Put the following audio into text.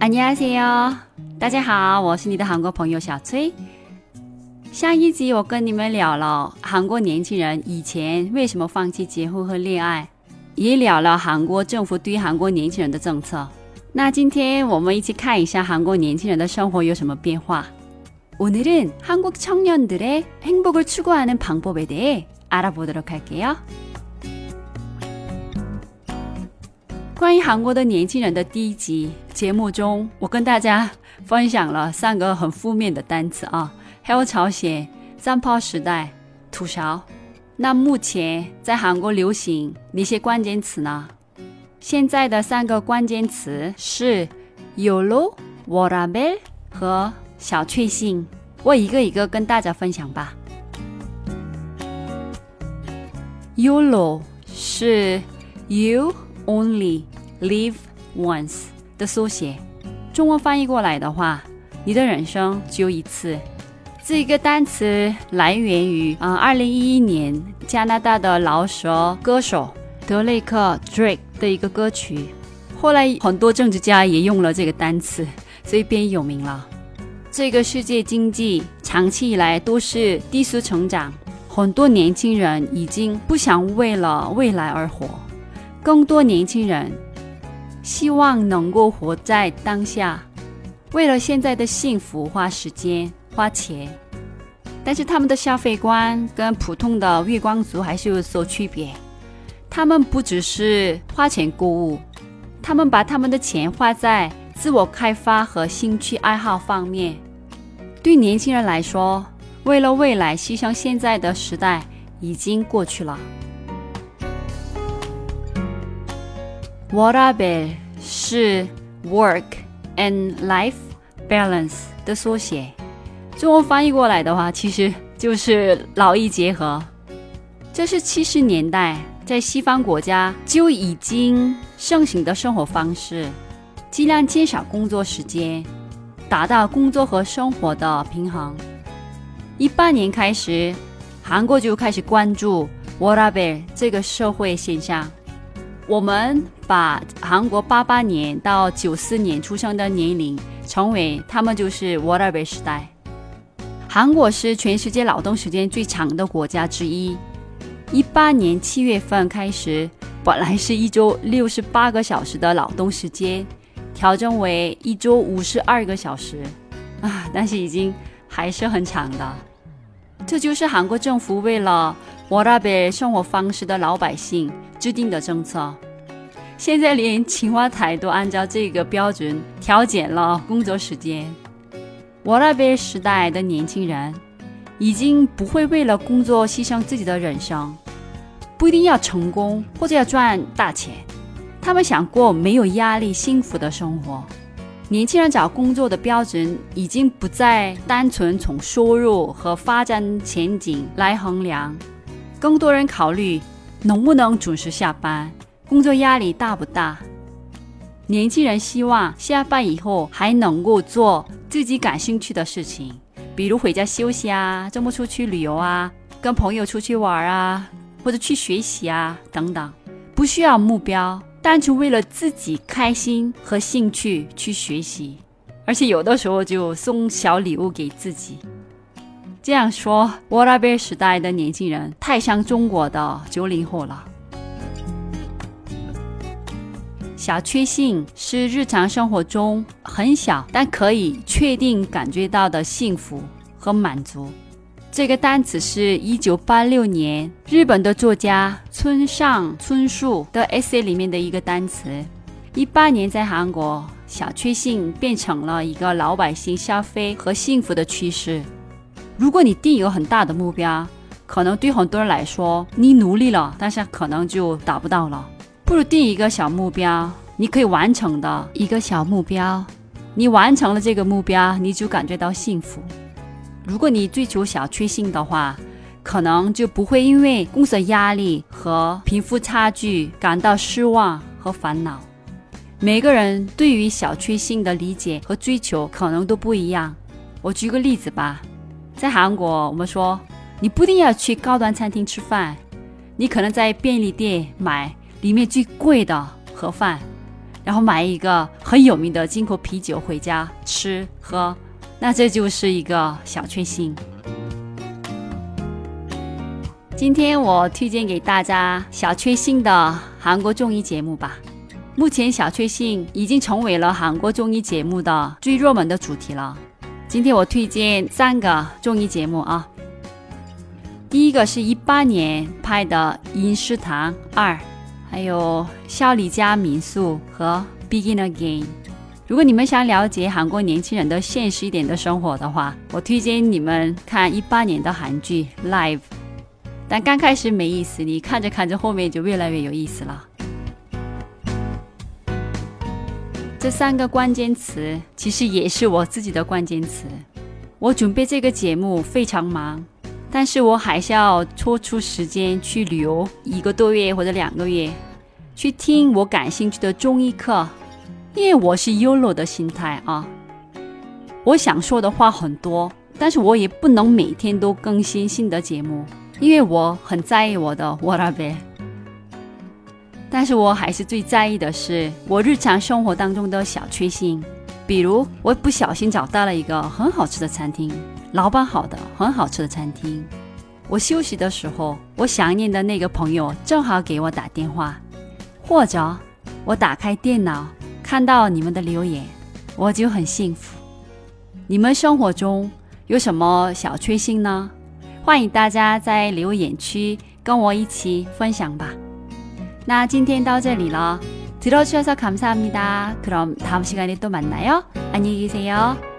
안녕하세요，大家好，我是你的韩国朋友小崔。上一集我跟你们聊了韩国年轻人以前为什么放弃结婚和恋爱，也聊了韩国政府对韩国年轻人的政策。那今天我们一起看一下韩国年轻人的生活有什么变化。오늘은한국청년들의행복을추구하는방법에대해알아보도록할게요 关于韩国的年轻人的第一集节目中，我跟大家分享了三个很负面的单词啊，还有朝鲜、三炮时代、吐槽。那目前在韩国流行哪些关键词呢？现在的三个关键词是 “yolo”、“warabel” 和“小确幸”。我一个一个跟大家分享吧。“yolo” 是 “you only”。Live once 的缩写，中文翻译过来的话，你的人生只有一次。这一个单词来源于啊，二零一一年加拿大的饶舌歌手德雷克 Drake 的一个歌曲。后来很多政治家也用了这个单词，所以变有名了。这个世界经济长期以来都是低速成长，很多年轻人已经不想为了未来而活，更多年轻人。希望能够活在当下，为了现在的幸福花时间花钱，但是他们的消费观跟普通的月光族还是有所区别。他们不只是花钱购物，他们把他们的钱花在自我开发和兴趣爱好方面。对年轻人来说，为了未来牺牲现在的时代已经过去了。What a bit 是 work and life balance 的缩写，中文翻译过来的话，其实就是劳逸结合。这是七十年代在西方国家就已经盛行的生活方式，尽量减少工作时间，达到工作和生活的平衡。一八年开始，韩国就开始关注 what a bit 这个社会现象。我们把韩国八八年到九四年出生的年龄称为他们就是 Waterbe 时代。韩国是全世界劳动时间最长的国家之一。一八年七月份开始，本来是一周六十八个小时的劳动时间，调整为一周五十二个小时啊，但是已经还是很长的。这就是韩国政府为了我那边生活方式的老百姓。制定的政策，现在连青瓦台都按照这个标准调减了工作时间。我那边时代的年轻人已经不会为了工作牺牲自己的人生，不一定要成功或者要赚大钱，他们想过没有压力、幸福的生活。年轻人找工作的标准已经不再单纯从收入和发展前景来衡量，更多人考虑。能不能准时下班？工作压力大不大？年轻人希望下班以后还能够做自己感兴趣的事情，比如回家休息啊，周末出去旅游啊，跟朋友出去玩啊，或者去学习啊等等。不需要目标，单纯为了自己开心和兴趣去学习，而且有的时候就送小礼物给自己。这样说，沃拉贝时代的年轻人太像中国的九零后了。小确幸是日常生活中很小但可以确定感觉到的幸福和满足。这个单词是一九八六年日本的作家村上春树的 essay 里面的一个单词。一八年在韩国，小确幸变成了一个老百姓消费和幸福的趋势。如果你定一个很大的目标，可能对很多人来说，你努力了，但是可能就达不到了。不如定一个小目标，你可以完成的一个小目标。你完成了这个目标，你就感觉到幸福。如果你追求小确幸的话，可能就不会因为工作压力和贫富差距感到失望和烦恼。每个人对于小确幸的理解和追求可能都不一样。我举个例子吧。在韩国，我们说你不一定要去高端餐厅吃饭，你可能在便利店买里面最贵的盒饭，然后买一个很有名的进口啤酒回家吃喝，那这就是一个小确幸。今天我推荐给大家小确幸的韩国综艺节目吧。目前小确幸已经成为了韩国综艺节目的最热门的主题了。今天我推荐三个综艺节目啊。第一个是一八年拍的《饮食堂二》，还有《孝利家民宿》和《Begin Again》。如果你们想了解韩国年轻人的现实一点的生活的话，我推荐你们看一八年的韩剧《Live》。但刚开始没意思，你看着看着后面就越来越有意思了。这三个关键词其实也是我自己的关键词。我准备这个节目非常忙，但是我还是要抽出时间去旅游一个多月或者两个月，去听我感兴趣的中医课，因为我是 YOLO 的心态啊。我想说的话很多，但是我也不能每天都更新新的节目。因为我很在意我的 what are they，但是我还是最在意的是我日常生活当中的小确幸，比如我不小心找到了一个很好吃的餐厅，老板好的很好吃的餐厅。我休息的时候，我想念的那个朋友正好给我打电话，或者我打开电脑看到你们的留言，我就很幸福。你们生活中有什么小确幸呢？欢迎大家在留言区跟我一起分享吧。 那今天到这里了，들어주셔서감사합니다그럼다음시간에또만나요안녕히계세요